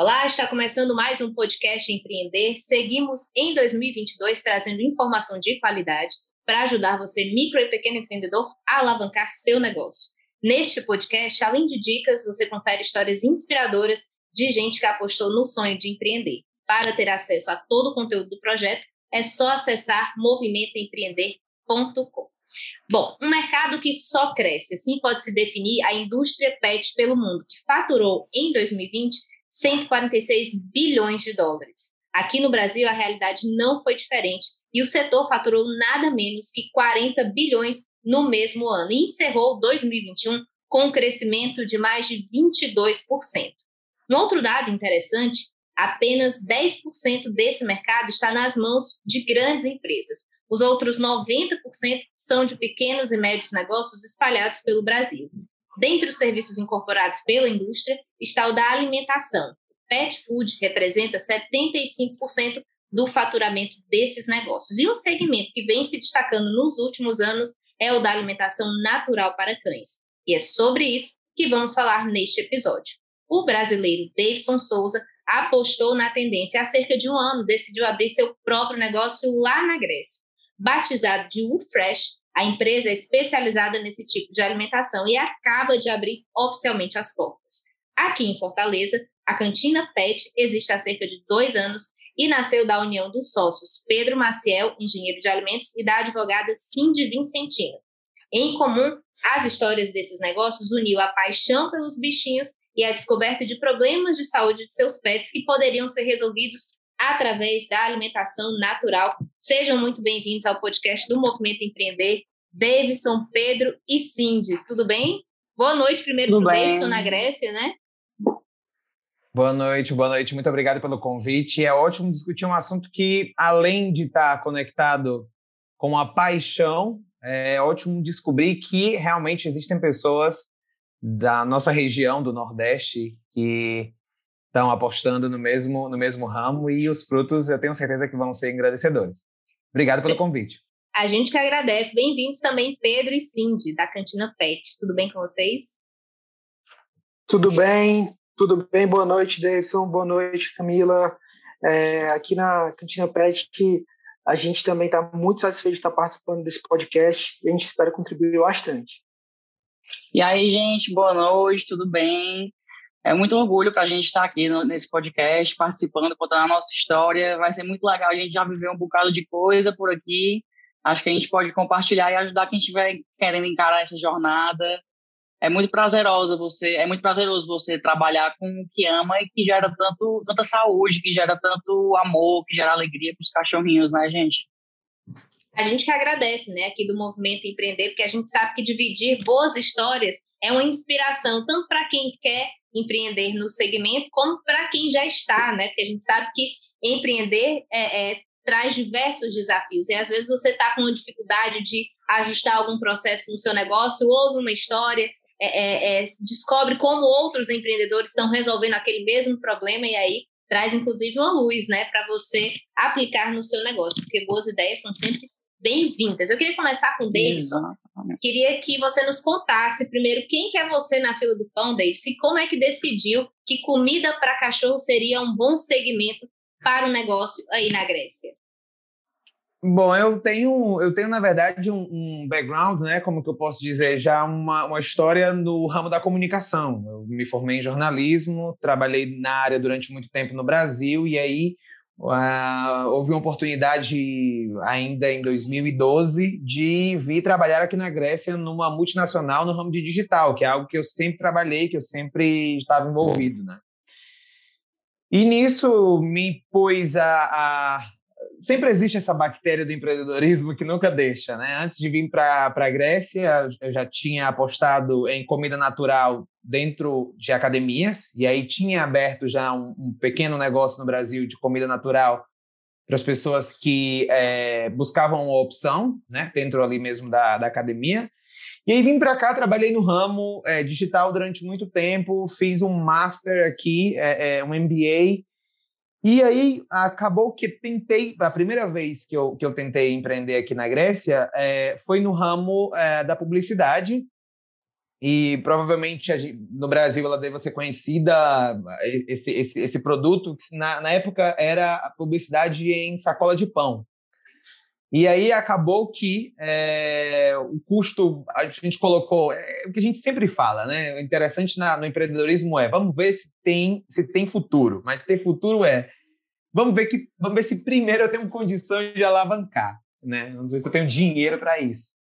Olá, está começando mais um podcast Empreender. Seguimos em 2022 trazendo informação de qualidade para ajudar você, micro e pequeno empreendedor, a alavancar seu negócio. Neste podcast, além de dicas, você confere histórias inspiradoras de gente que apostou no sonho de empreender. Para ter acesso a todo o conteúdo do projeto, é só acessar movimentoempreender.com. Bom, um mercado que só cresce, assim pode se definir a indústria pet pelo mundo, que faturou em 2020 146 bilhões de dólares. Aqui no Brasil, a realidade não foi diferente e o setor faturou nada menos que 40 bilhões no mesmo ano e encerrou 2021 com um crescimento de mais de 22%. Um outro dado interessante, apenas 10% desse mercado está nas mãos de grandes empresas. Os outros 90% são de pequenos e médios negócios espalhados pelo Brasil. Dentre os serviços incorporados pela indústria está o da alimentação. Pet food representa 75% do faturamento desses negócios. E um segmento que vem se destacando nos últimos anos é o da alimentação natural para cães. E é sobre isso que vamos falar neste episódio. O brasileiro Davidson Souza apostou na tendência há cerca de um ano, decidiu abrir seu próprio negócio lá na Grécia. Batizado de U-Fresh, a empresa é especializada nesse tipo de alimentação e acaba de abrir oficialmente as portas. Aqui em Fortaleza, a Cantina Pet existe há cerca de dois anos e nasceu da união dos sócios Pedro Maciel, engenheiro de alimentos, e da advogada Cindy Vincentino. Em comum, as histórias desses negócios uniu a paixão pelos bichinhos e a descoberta de problemas de saúde de seus pets que poderiam ser resolvidos através da alimentação natural. Sejam muito bem-vindos ao podcast do Movimento Empreender, Davidson, Pedro e Cindy. Tudo bem? Boa noite primeiro para o Davidson na Grécia, né? Boa noite, boa noite. Muito obrigado pelo convite. É ótimo discutir um assunto que, além de estar conectado com a paixão, é ótimo descobrir que realmente existem pessoas da nossa região do Nordeste que estão apostando no mesmo, no mesmo ramo e os frutos eu tenho certeza que vão ser engrandecedores. Obrigado pelo Sim. convite. A gente que agradece. Bem-vindos também Pedro e Cindy, da Cantina Pet. Tudo bem com vocês? Tudo bem, tudo bem. Boa noite, Davidson. Boa noite, Camila. É, aqui na Cantina Pet, a gente também está muito satisfeito de estar participando desse podcast e a gente espera contribuir bastante. E aí, gente, boa noite, tudo bem? É muito orgulho para a gente estar aqui no, nesse podcast, participando, contando a nossa história. Vai ser muito legal. A gente já viveu um bocado de coisa por aqui. Acho que a gente pode compartilhar e ajudar quem estiver querendo encarar essa jornada. É muito prazeroso você, é muito prazeroso você trabalhar com o que ama e que gera tanto, tanta saúde, que gera tanto amor, que gera alegria para os cachorrinhos, né, gente? A gente que agradece, né, aqui do Movimento Empreender, porque a gente sabe que dividir boas histórias é uma inspiração tanto para quem quer empreender no segmento, como para quem já está, né? Porque a gente sabe que empreender é, é, traz diversos desafios. E às vezes você está com uma dificuldade de ajustar algum processo no seu negócio, ouve uma história, é, é, é, descobre como outros empreendedores estão resolvendo aquele mesmo problema e aí traz inclusive uma luz, né, para você aplicar no seu negócio, porque boas ideias são sempre bem-vindas. Eu queria começar com o Davidson. Queria que você nos contasse primeiro quem que é você na fila do pão, Davidson, e como é que decidiu que comida para cachorro seria um bom segmento para o negócio aí na Grécia. Bom, eu tenho, eu tenho na verdade um, um, background, né, como que eu posso dizer, já uma, uma história no ramo da comunicação. Eu me formei em jornalismo, trabalhei na área durante muito tempo no Brasil e aí Uh, houve uma oportunidade ainda em 2012 de vir trabalhar aqui na Grécia numa multinacional no ramo de digital, que é algo que eu sempre trabalhei, que eu sempre estava envolvido, né? E nisso me pôs a, a sempre existe essa bactéria do empreendedorismo que nunca deixa, né? Antes de vir para a Grécia, eu já tinha apostado em comida natural dentro de academias, e aí tinha aberto já um, um pequeno negócio no Brasil de comida natural para as pessoas que é, buscavam uma opção, né? Dentro ali mesmo da, da academia. E aí vim para cá, trabalhei no ramo é, digital durante muito tempo, fiz um master aqui, é, é, um MBA e aí acabou que tentei, a primeira vez que eu, que eu tentei empreender aqui na Grécia é, foi no ramo é, da publicidade. E provavelmente no Brasil ela deve ser conhecida, esse, esse, esse produto, que na, na época era a publicidade em sacola de pão. E aí acabou que é, o custo, a gente colocou, é, o que a gente sempre fala, né? O interessante na, no empreendedorismo é, vamos ver se tem, se tem futuro. Mas ter futuro é, vamos ver, que, vamos ver se primeiro eu tenho condição de alavancar, né? Vamos ver se eu tenho dinheiro para isso.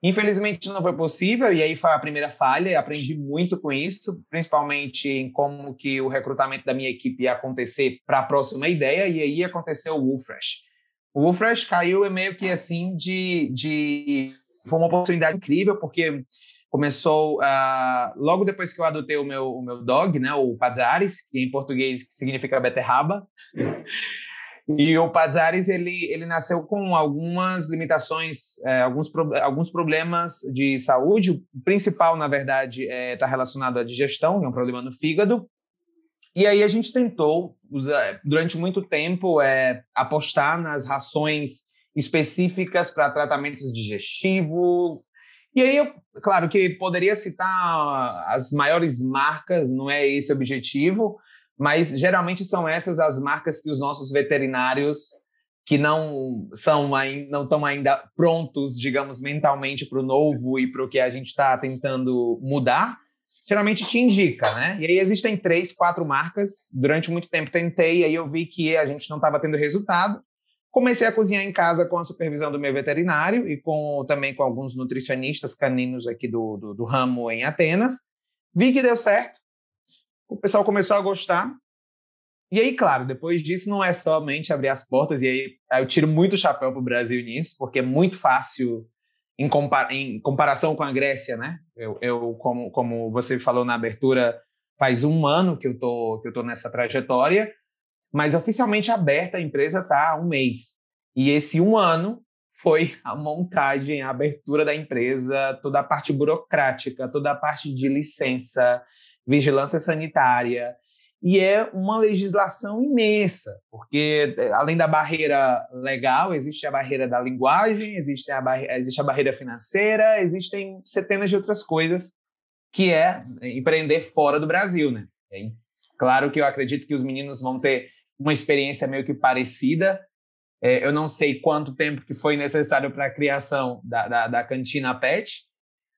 Infelizmente não foi possível, e aí foi a primeira falha, aprendi muito com isso, principalmente em como que o recrutamento da minha equipe ia acontecer para a próxima ideia, e aí aconteceu o Woolfresh. O Wolfresh caiu meio que assim de, de... Foi uma oportunidade incrível, porque começou uh, logo depois que eu adotei o meu, o meu dog, né, o Pazares, que em português significa beterraba. E o Pazares ele, ele nasceu com algumas limitações, é, alguns, pro, alguns problemas de saúde. O principal, na verdade, está é, tá relacionado à digestão, é um problema no fígado. E aí a gente tentou, durante muito tempo, é, apostar nas rações específicas para tratamentos digestivos. E aí, eu, claro que poderia citar as maiores marcas, não é esse o objetivo, mas geralmente são essas as marcas que os nossos veterinários que não são não estão ainda prontos, digamos, mentalmente para o novo e para o que a gente está tentando mudar, geralmente te indica, né? E aí existem três, quatro marcas. Durante muito tempo tentei, aí eu vi que a gente não estava tendo resultado. Comecei a cozinhar em casa com a supervisão do meu veterinário e com também com alguns nutricionistas caninos aqui do, do, do ramo em Atenas. Vi que deu certo. O pessoal começou a gostar. E aí, claro, depois disso não é somente abrir as portas, e aí eu tiro muito chapéu para o Brasil nisso, porque é muito fácil em, em comparação com a Grécia, né? Eu, eu, como, como você falou na abertura, faz um ano que eu tô que eu tô nessa trajetória, mas oficialmente aberta a empresa está há um mês. E esse um ano foi a montagem, a abertura da empresa, toda a parte burocrática, toda a parte de licença, vigilância sanitária, e é uma legislação imensa, porque eh, além da barreira legal, existe a barreira da linguagem, existe a, barreira, existe a barreira financeira, existem centenas de outras coisas que é empreender fora do Brasil, né? claro que eu acredito que os meninos vão ter uma experiência meio que parecida. É, eu não sei quanto tempo que foi necessário para a criação da, da, da, cantina PET,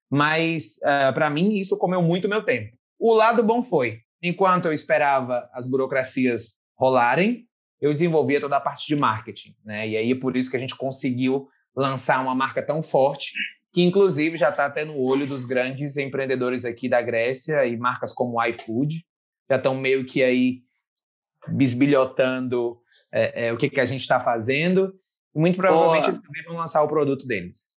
mas uh, eh, para mim isso comeu muito meu tempo. O lado bom foi, enquanto eu esperava as burocracias rolarem, eu desenvolvia toda a parte de marketing, né? E aí é por isso que a gente conseguiu lançar uma marca tão forte, que inclusive já está até no olho dos grandes empreendedores aqui da Grécia e marcas como o iFood já estão meio que aí bisbilhotando é, é, o que, que a gente está fazendo. E muito provavelmente Boa. eles também vão lançar o produto deles.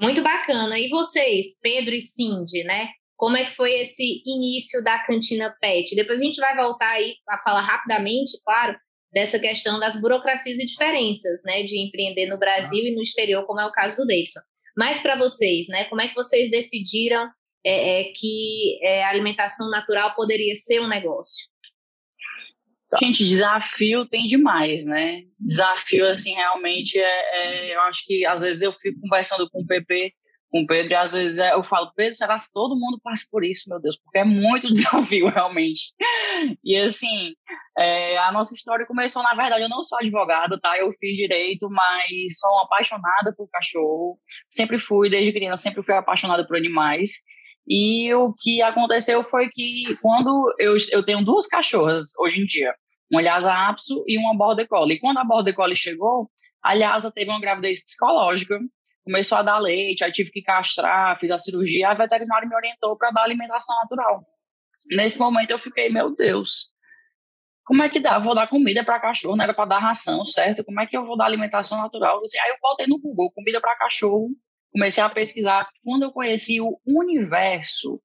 Muito bacana. E vocês, Pedro e Cindy, né? Como é que foi esse início da cantina PET. Depois a gente vai voltar aí a falar rapidamente, claro, dessa questão das burocracias e diferenças, né, de empreender no Brasil e no exterior, como é o caso do Davidson. Mas para vocês, né, como é que vocês decidiram é, é, que é, alimentação natural poderia ser um negócio? Tá. Gente, desafio tem demais, né? Desafio, assim, realmente, é, é, eu acho que às vezes eu fico conversando com o PP com o Pedro, e às vezes é, eu falo, Pedro, será que todo mundo passa por isso, meu Deus? Porque é muito desafio, realmente. E assim, é, a nossa história começou, na verdade, eu não sou advogada, tá? Eu fiz direito, mas sou apaixonada por cachorro. Sempre fui, desde criança, sempre fui apaixonada por animais. E o que aconteceu foi que quando eu, eu tenho duas cachorras hoje em dia, uma Lhasa Apso e uma Border Collie. E quando a Border Collie chegou, a Lhasa teve uma gravidez psicológica começou a dar leite, aí tive que castrar, fiz a cirurgia, a veterinária me orientou para dar alimentação natural. Nesse momento eu fiquei, meu Deus, como é que dá? Vou dar comida para cachorro, não era para dar ração, certo? Como é que eu vou dar alimentação natural? Aí eu voltei no Google, comida para cachorro, comecei a pesquisar. Quando eu conheci o universo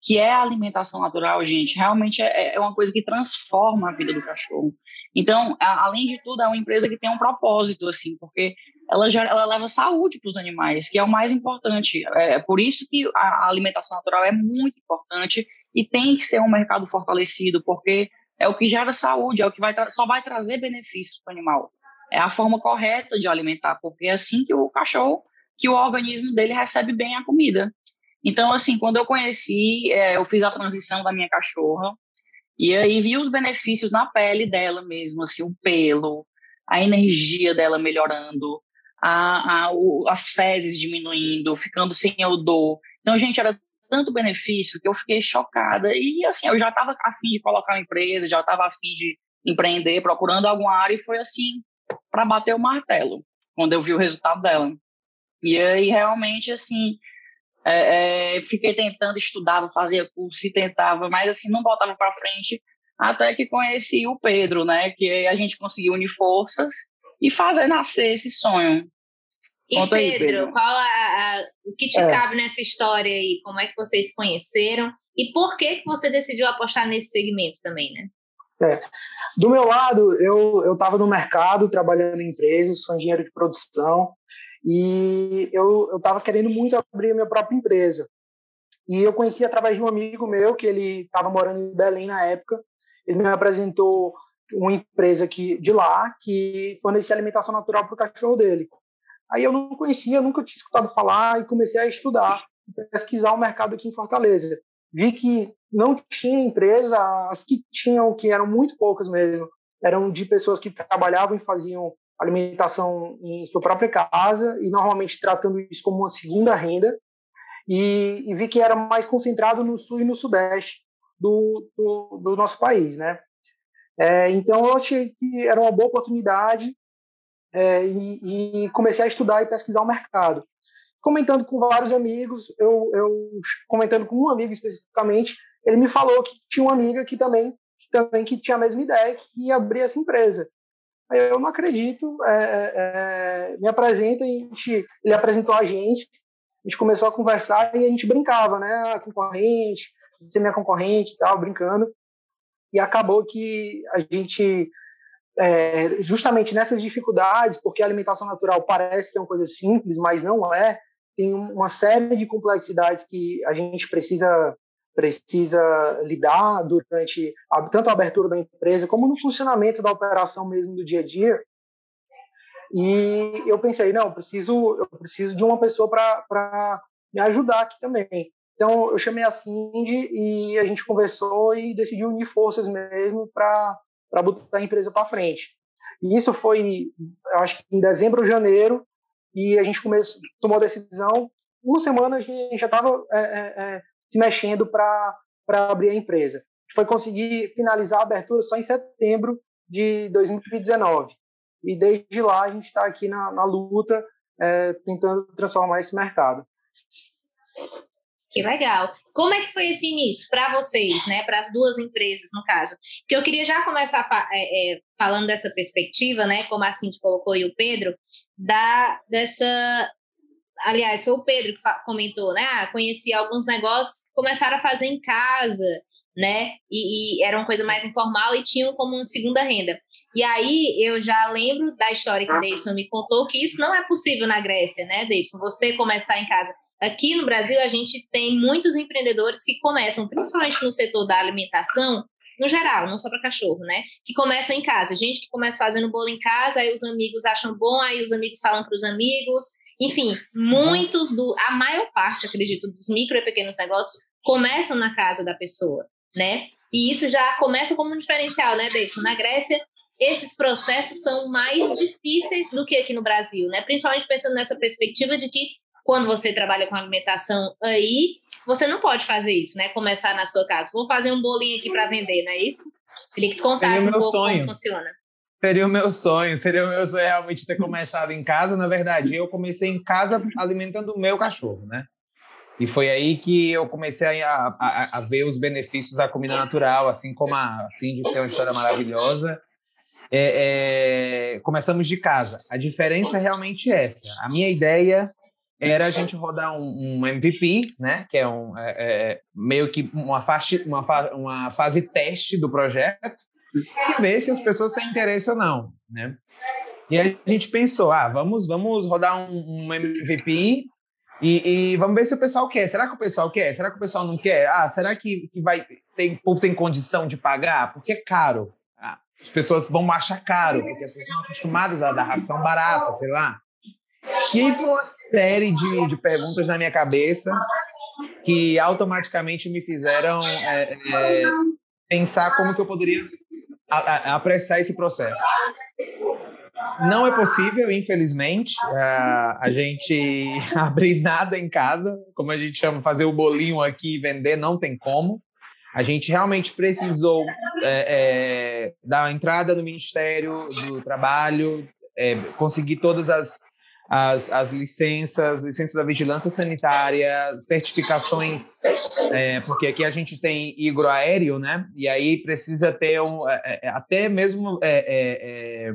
que é a alimentação natural, gente, realmente é, é uma coisa que transforma a vida do cachorro. Então, além de tudo, é uma empresa que tem um propósito, assim, porque ela, já, ela leva saúde para os animais, que é o mais importante. É, é por isso que a, a alimentação natural é muito importante e tem que ser um mercado fortalecido, porque é o que gera saúde, é o que vai só vai trazer benefícios para o animal. É a forma correta de alimentar, porque é assim que o cachorro, que o organismo dele recebe bem a comida. Então, assim, quando eu conheci, é, eu fiz a transição da minha cachorra, e aí vi os benefícios na pele dela mesmo, assim, o pelo, a energia dela melhorando, a, a, o, as fezes diminuindo, ficando sem odor. Então, gente, era tanto benefício que eu fiquei chocada. E, assim, eu já estava afim de colocar uma empresa, já estava afim de empreender, procurando alguma área, e foi assim, para bater o martelo, quando eu vi o resultado dela. E aí, realmente, assim, é, é, fiquei tentando, estudava, fazia curso e tentava, mas assim, não voltava para frente, até que conheci o Pedro, né? Que a gente conseguiu unir forças e fazer nascer esse sonho. E Pedro, aí, Pedro, qual a, a, o que te é. cabe nessa história aí? Como é que vocês se conheceram? E por que, que você decidiu apostar nesse segmento também, né? É. Do meu lado, eu estava no mercado, trabalhando em empresas, sou engenheiro de produção, e eu estava querendo muito abrir a minha própria empresa. E eu conheci através de um amigo meu, que ele estava morando em Belém na época. Ele me apresentou uma empresa que, de lá que fornecia alimentação natural para o cachorro dele. Aí eu não conhecia, nunca tinha escutado falar e comecei a estudar, pesquisar o mercado aqui em Fortaleza. Vi que não tinha empresa, as que tinham, que eram muito poucas mesmo, eram de pessoas que trabalhavam e faziam alimentação em sua própria casa e normalmente tratando isso como uma segunda renda e, e vi que era mais concentrado no sul e no sudeste do, do, do nosso país, né? É, então eu achei que era uma boa oportunidade é, e, e, comecei a estudar e pesquisar o mercado. Comentando com vários amigos, eu, eu comentando com um amigo especificamente, ele me falou que tinha uma amiga que também que também que tinha a mesma ideia que ia abrir essa empresa eu não acredito, é, é, é, me apresenta, a gente, ele apresentou a gente, a gente começou a conversar e a gente brincava, né, a ah, concorrente, você é minha concorrente e tal, brincando, e acabou que a gente, é, justamente nessas dificuldades, porque a alimentação natural parece ser uma coisa simples, mas não é, tem uma série de complexidades que a gente precisa precisa lidar durante a, tanto a abertura da empresa como no funcionamento da operação mesmo do dia a dia. E eu pensei, não, eu preciso, eu preciso de uma pessoa para me ajudar aqui também. Então eu chamei a Cindy e a gente conversou e decidiu unir forças mesmo para botar a empresa para frente. E isso foi, eu acho que em dezembro ou janeiro, e a gente começou, tomou a decisão. Uma semana a gente já estava é, é, é se mexendo para abrir a empresa. Foi conseguir finalizar a abertura só em setembro de 2019. E desde lá a gente está aqui na, na luta, é, tentando transformar esse mercado. Que legal. Como é que foi esse início para vocês, né? Para as duas empresas, no caso? Porque eu queria já começar é, é, falando dessa perspectiva, né? Como a Cindy colocou e o Pedro, da, dessa aliás, foi o Pedro que comentou, né? Ah, conheci alguns negócios, começaram a fazer em casa, né? E, e, era uma coisa mais informal e tinham como uma segunda renda. E aí eu já lembro da história que o Davidson me contou que isso não é possível na Grécia, né, Davidson? Você começar em casa. Aqui no Brasil a gente tem muitos empreendedores que começam, principalmente no setor da alimentação, no geral, não só para cachorro, né? Que começam em casa. Gente que começa fazendo bolo em casa, aí os amigos acham bom, aí os amigos falam para os amigos, enfim, muitos do, a maior parte, acredito, dos micro e pequenos negócios começam na casa da pessoa, né? E isso já começa como um diferencial, né, Deison? Na Grécia, esses processos são mais difíceis do que aqui no Brasil, né? Principalmente pensando nessa perspectiva de que quando você trabalha com alimentação aí, você não pode fazer isso, né? Começar na sua casa. Vou fazer um bolinho aqui para vender, não é isso? Queria que tu contasse um pouco sonho. como funciona. Seria o meu sonho, seria o meu sonho realmente ter começado em casa. Na verdade, eu comecei em casa alimentando o meu cachorro, né? E foi aí que eu comecei a, a, a ver os benefícios da comida natural, assim como a Cindy, tem uma história maravilhosa. É, é, começamos de casa. A diferença é realmente essa. A minha ideia era a gente rodar um, um MVP, né? Que é, um, é, é meio que uma fase, uma, uma fase teste do projeto e ver se as pessoas têm interesse ou não, né? E a gente pensou, ah, vamos, vamos rodar um, um MVP e, e, vamos ver se o pessoal quer. Será que o pessoal quer? Será que o pessoal não quer? Ah, será que, que vai tem, o povo tem condição de pagar? Porque é caro. Ah, as pessoas vão achar caro, porque as pessoas são acostumadas a dar ração barata, sei lá. E aí foi uma série de, de perguntas na minha cabeça que automaticamente me fizeram é, é, pensar como que eu poderia apressar esse processo. Não é possível, infelizmente, a, a gente abrir nada em casa, como a gente chama, fazer o bolinho aqui e vender, não tem como. A gente realmente precisou é, é, dar entrada no Ministério do Trabalho, é, conseguir todas as, as, as licenças, licenças da vigilância sanitária, certificações, é, porque aqui a gente tem hidroaéreo, né? E aí precisa ter um, é, é, até mesmo é, é, é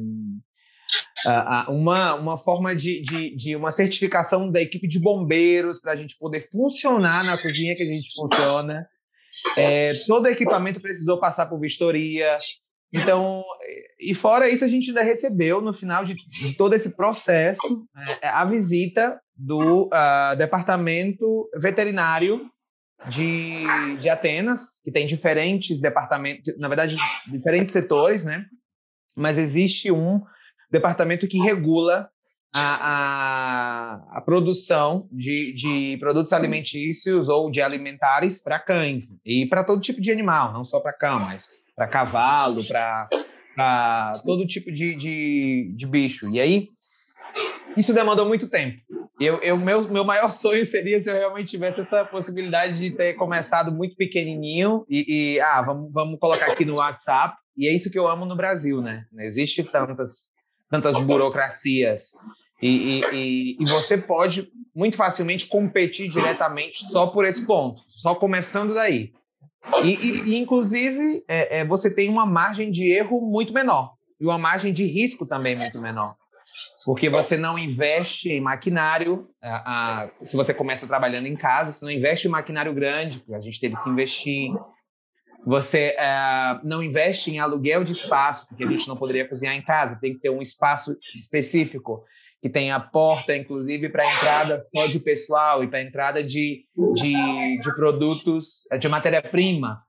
uma, uma forma de, de, de, uma certificação da equipe de bombeiros para a gente poder funcionar na cozinha que a gente funciona. todo equipamento precisou passar por vistoria, então, e fora isso, a gente ainda recebeu, no final de, de todo esse processo, é, a visita do uh, departamento veterinário de, de Atenas, que tem diferentes departamentos, na verdade, diferentes setores, né? Mas existe um departamento que regula a, a, a produção de, de produtos alimentícios ou de alimentares para cães e para todo tipo de animal, não só para cão, mas para cavalo, para todo tipo de, de, de, bicho. E aí, isso demandou muito tempo. Eu, eu, meu, meu maior sonho seria se eu realmente tivesse essa possibilidade de ter começado muito pequenininho e, e ah, vamos, vamos colocar aqui no WhatsApp. E é isso que eu amo no Brasil, né? Não existe tantas, tantas burocracias. E, e, e, e, você pode muito facilmente competir diretamente só por esse ponto, só começando daí. E, e inclusive, é, é, você tem uma margem de erro muito menor e uma margem de risco também muito menor. Porque você não investe em maquinário, a, a, se você começa trabalhando em casa, você não investe em maquinário grande, porque a gente teve que investir. Você é, não investe em aluguel de espaço, porque a gente não poderia cozinhar em casa, tem que ter um espaço específico que tem a porta, inclusive, para entrada só de pessoal e para entrada de, de, de produtos, de matéria-prima.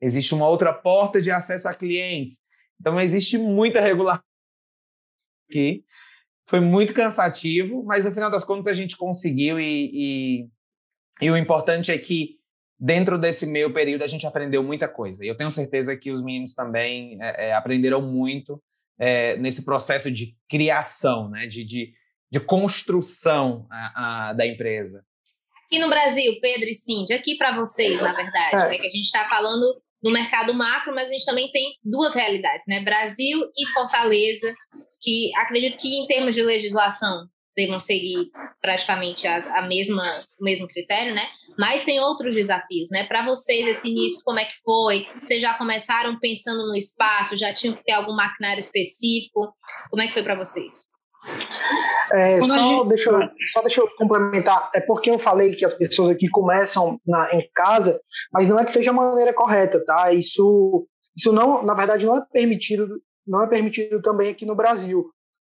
Existe uma outra porta de acesso a clientes. Então, existe muita regulação aqui. Foi muito cansativo, mas no final das contas a gente conseguiu e, e, e o importante é que dentro desse meio período a gente aprendeu muita coisa. E eu tenho certeza que os meninos também é, é, aprenderam muito é, nesse processo de criação, né? de, de, de construção a, a, da empresa? Aqui no Brasil, Pedro e Cindy, aqui para vocês, na verdade, é. né, que a gente está falando no mercado macro, mas a gente também tem duas realidades, né? Brasil e Fortaleza, que acredito que em termos de legislação devam seguir praticamente as, a mesma, o mesmo critério, né? Mas tem outros desafios, né? Para vocês, esse início, como é que foi? Vocês já começaram pensando no espaço? Já tinham que ter algum maquinário específico? Como é que foi para vocês? É, só, gente... deixa eu, só deixa eu complementar. É porque eu falei que as pessoas aqui começam na, em casa, mas não é que seja a maneira correta, tá? Isso, isso não, na verdade, não é permitido, não é permitido também aqui no Brasil.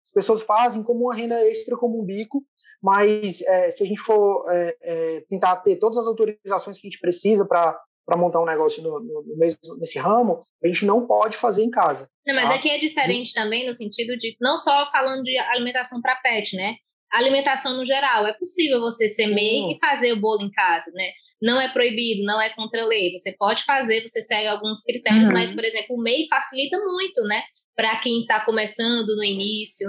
As pessoas fazem como uma renda extra, como um bico, mas é, se a gente for é, é tentar ter todas as autorizações que a gente precisa para para montar um negócio no, no, mesmo, nesse ramo, a gente não pode fazer em casa. Não, mas tá? aqui é diferente também no sentido de, não só falando de alimentação para pet, né? Alimentação no geral. É possível você ser MEI e fazer o bolo em casa, né? Não é proibido, não é contra a lei. Você pode fazer, você segue alguns critérios, uhum. mas, por exemplo, o MEI facilita muito, né? Para quem está começando no início.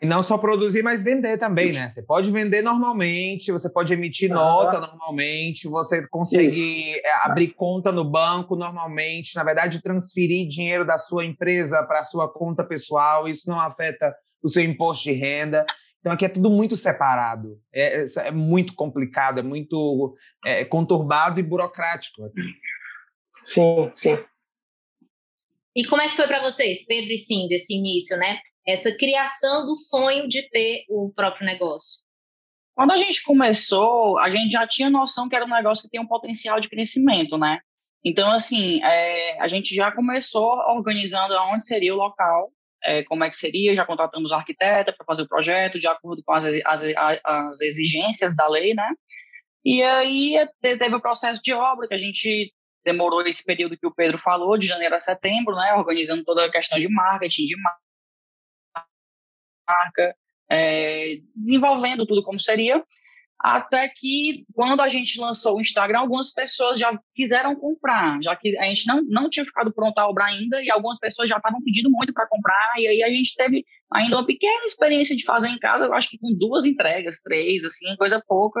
E não só produzir, mas vender também, né? Você pode vender normalmente, você pode emitir nota normalmente, você consegue Isso. É, abrir conta no banco normalmente, na verdade, transferir dinheiro da sua empresa para a sua conta pessoal, isso não afeta o seu imposto de renda. Então aqui é tudo muito separado, é, é, é muito complicado, é muito é, conturbado e burocrático. Sim, sim. E como é que foi para vocês, Pedro e Sim, desse início, né? Essa criação do sonho de ter o próprio negócio. Quando a gente começou, a gente já tinha noção que era um negócio que tem um potencial de crescimento, né? Então, assim, é, a gente já começou organizando onde seria o local, é, como é que seria, já contratamos arquiteta para fazer o projeto de acordo com as, as, as exigências da lei, né? E aí teve o processo de obra, que a gente demorou esse período que o Pedro falou, de janeiro a setembro, né? Organizando toda a questão de marketing, de marca, é, desenvolvendo tudo como seria. Até que, quando a gente lançou o Instagram, algumas pessoas já quiseram comprar, já que a gente não, não tinha ficado pronta a obra ainda, e algumas pessoas já estavam pedindo muito para comprar, e aí a gente teve ainda uma pequena experiência de fazer em casa, eu acho que com duas entregas, três, assim, coisa pouca,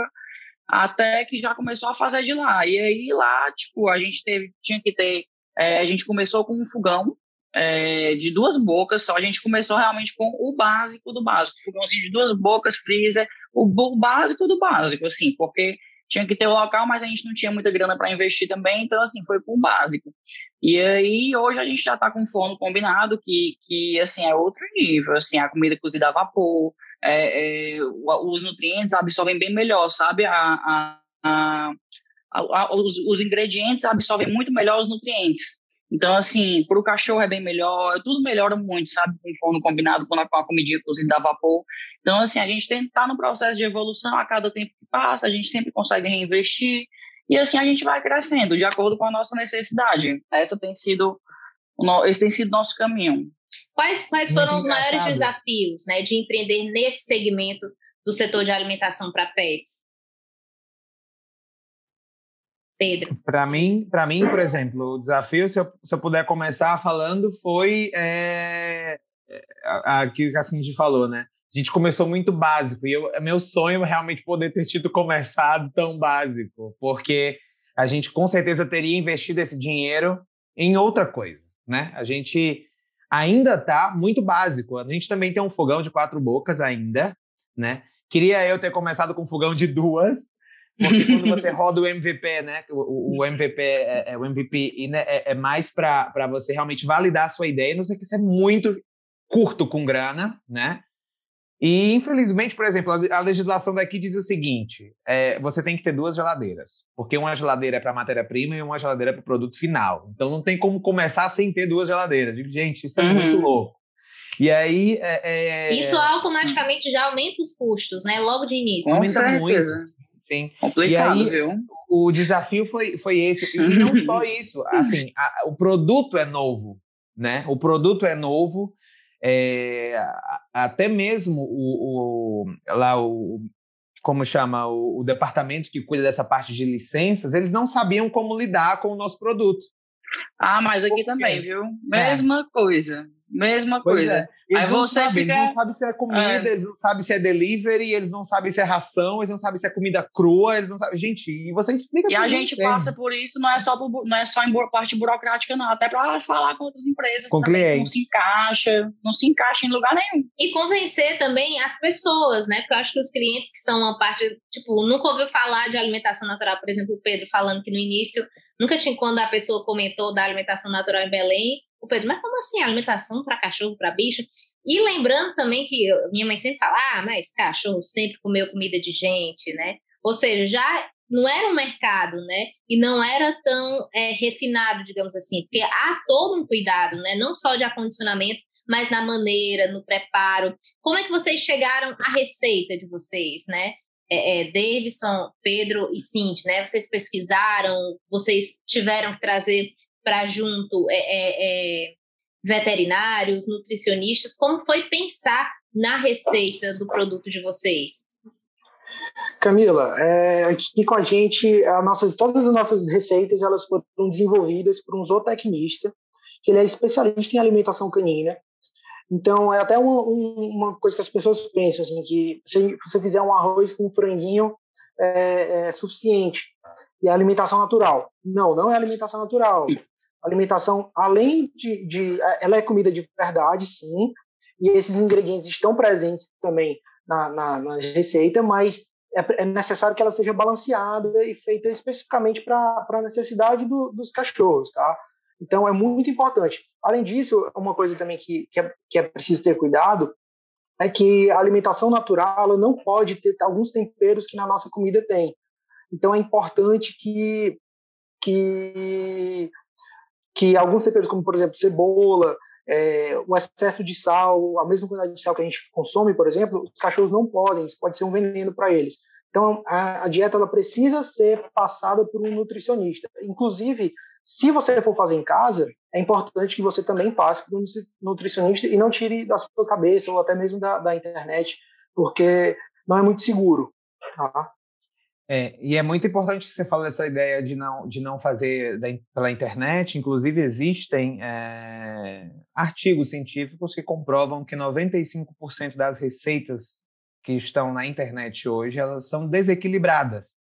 até que já começou a fazer de lá. E aí lá, tipo, a gente teve, tinha que ter, é, a gente começou com um fogão, é, de duas bocas só. A gente começou realmente com o básico do básico, fogãozinho de duas bocas, freezer, o, básico do básico, assim, porque tinha que ter o local, mas a gente não tinha muita grana para investir também, então assim, foi com o básico. E aí hoje a gente já está com forno combinado, que, que assim, é outro nível, assim, a comida cozida a vapor, é, é, os nutrientes absorvem bem melhor, sabe? A, a, a os, os ingredientes absorvem muito melhor os nutrientes. Então, assim, para o cachorro é bem melhor, tudo melhora muito, sabe? Com o forno combinado, com a, com a comidinha cozida a vapor. Então, assim, a gente tem estar no processo de evolução a cada tempo que passa, a gente sempre consegue reinvestir. E assim a gente vai crescendo, de acordo com a nossa necessidade. Essa tem sido, esse tem sido nosso caminho. Quais, quais foram os maiores desafios né, de empreender nesse segmento do setor de alimentação para pets? Pedro? Para mim, para mim, por exemplo, o desafio, se eu, se eu puder começar falando, foi é, aquilo que a Cindy falou, né? A gente começou muito básico e é meu sonho realmente poder ter tido começado tão básico, porque a gente com certeza teria investido esse dinheiro em outra coisa, né? A gente ainda está muito básico. A gente também tem um fogão de quatro bocas ainda, né? Queria eu ter começado com um fogão de duas, porque quando você roda o MVP, né? O, o MVP, é, é, o MVP né, é, é mais para você realmente validar a sua ideia, não sei que isso é muito curto com grana, né? E, infelizmente, por exemplo, a, legislação daqui diz o seguinte: é, você tem que ter duas geladeiras, porque uma geladeira é para matéria-prima e uma geladeira é para o produto final. Então, não tem como começar sem ter duas geladeiras. Digo, gente, isso é uhum. muito louco. E aí. É, é... Isso automaticamente já aumenta os custos, né? Logo de início. Com certeza. Muito. Sim. Complicado, e aí, viu? O desafio foi, foi esse. E não só isso. Assim, a, o produto é novo, né? O produto é novo. É, até mesmo o, o, lá o como chama o, o, departamento que cuida dessa parte de licenças, eles não sabiam como lidar com o nosso produto. Ah, mas aqui também, viu? Mesma é. coisa. Mesma pois coisa. É. Eles Aí você sabem, fica... eles não sabem se é comida, é. eles não sabem se é delivery, eles não sabem se é ração, eles não sabem se é comida crua, eles não sabem. Gente, e você explica E a gente passa por isso, não é só por, não é só em parte burocrática, não, até para falar com outras empresas. Com clientes. Não se encaixa, não se encaixa em lugar nenhum. E convencer também as pessoas, né? Porque eu acho que os clientes que são uma parte, tipo, nunca ouviu falar de alimentação natural, por exemplo, o Pedro falando que no início, nunca tinha quando a pessoa comentou da alimentação natural em Belém o Pedro, mas como assim alimentação para cachorro, para bicho? E lembrando também que minha mãe sempre fala, ah, mas cachorro sempre comeu comida de gente, né? Ou seja, já não era um mercado, né? E não era tão é, refinado, digamos assim, porque há todo um cuidado, né? Não só de acondicionamento, mas na maneira, no preparo. Como é que vocês chegaram à receita de vocês, né? É, é, Davidson, Pedro e Cindy, né? Vocês pesquisaram, vocês tiveram que trazer para junto é, é, é, veterinários, nutricionistas? Como foi pensar na receita do produto de vocês? Camila, é, aqui com a gente, a nossas, todas as nossas receitas elas foram desenvolvidas por um zootecnista, que ele é especialista em alimentação canina. Então, é até uma, uma coisa que as pessoas pensam, assim, que se você fizer um arroz com um franguinho, é, é suficiente. E a alimentação natural. Não, não é alimentação natural alimentação, além de, de, Ela é comida de verdade, sim, e esses ingredientes estão presentes também na, na, na receita, mas é, é, necessário que ela seja balanceada e feita especificamente para a necessidade do, dos cachorros, tá? Então é muito importante. Além disso, uma coisa também que, que, é, que é preciso ter cuidado é que a alimentação natural ela não pode ter alguns temperos que na nossa comida tem. Então é importante que que que alguns temperos, como por exemplo cebola, é, o excesso de sal, a mesma quantidade de sal que a gente consome, por exemplo, os cachorros não podem, isso pode ser um veneno para eles. Então, a, a, dieta ela precisa ser passada por um nutricionista. Inclusive, se você for fazer em casa, é importante que você também passe por um nutricionista e não tire da sua cabeça ou até mesmo da, da internet, porque não é muito seguro. Tá? É, e é muito importante que você fale essa ideia de não, de não fazer da, pela internet. Inclusive, existem é, artigos científicos que comprovam que 95% das receitas que estão na internet hoje elas são desequilibradas.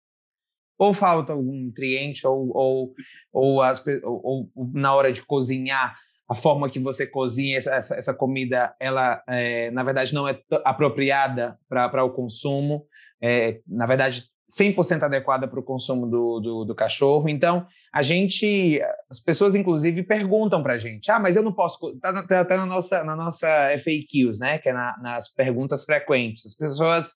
Ou falta algum nutriente, ou, ou, ou, as, ou, ou na hora de cozinhar, a forma que você cozinha essa, essa, essa comida, ela, é, na verdade, não é apropriada para o consumo. É, na verdade, 100% adequada para o consumo do, do, do, cachorro. Então, a gente, as pessoas inclusive perguntam para a gente, ah, mas eu não posso, está tá, tá na nossa, na nossa FAQs, né, que é na, nas perguntas frequentes. As pessoas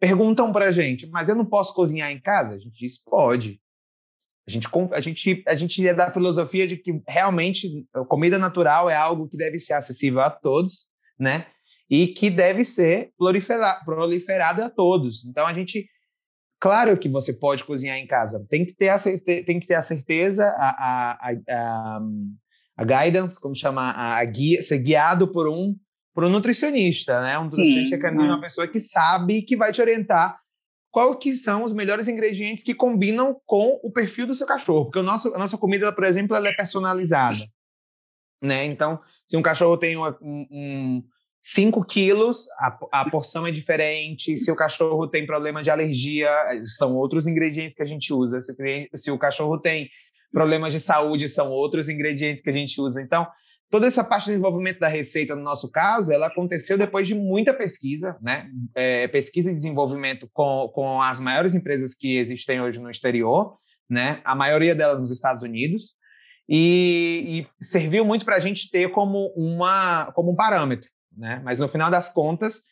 perguntam para a gente, mas eu não posso cozinhar em casa? A gente diz, pode. A gente, a, gente, a gente é da filosofia de que realmente comida natural é algo que deve ser acessível a todos, né? E que deve ser proliferado a todos. Então, a gente Claro que você pode cozinhar em casa, tem que ter a, tem que ter a certeza, a, a, a, a guidance, como chama, a, guia, ser guiado por um, por um nutricionista, né? Um nutricionista é uma pessoa que sabe que vai te orientar qual que são os melhores ingredientes que combinam com o perfil do seu cachorro, porque o nosso, a nossa comida, por exemplo, ela é personalizada, né? Então, se um cachorro tem uma, um, um 5 quilos, a, a, porção é diferente. Se o cachorro tem problema de alergia, são outros ingredientes que a gente usa. Se o, se o cachorro tem problemas de saúde, são outros ingredientes que a gente usa. Então, toda essa parte de desenvolvimento da receita, no nosso caso, ela aconteceu depois de muita pesquisa, né? É, pesquisa e desenvolvimento com, com as maiores empresas que existem hoje no exterior, né? A maioria delas nos Estados Unidos. E, e serviu muito para a gente ter como, uma, como um parâmetro né? Mas no final das contas,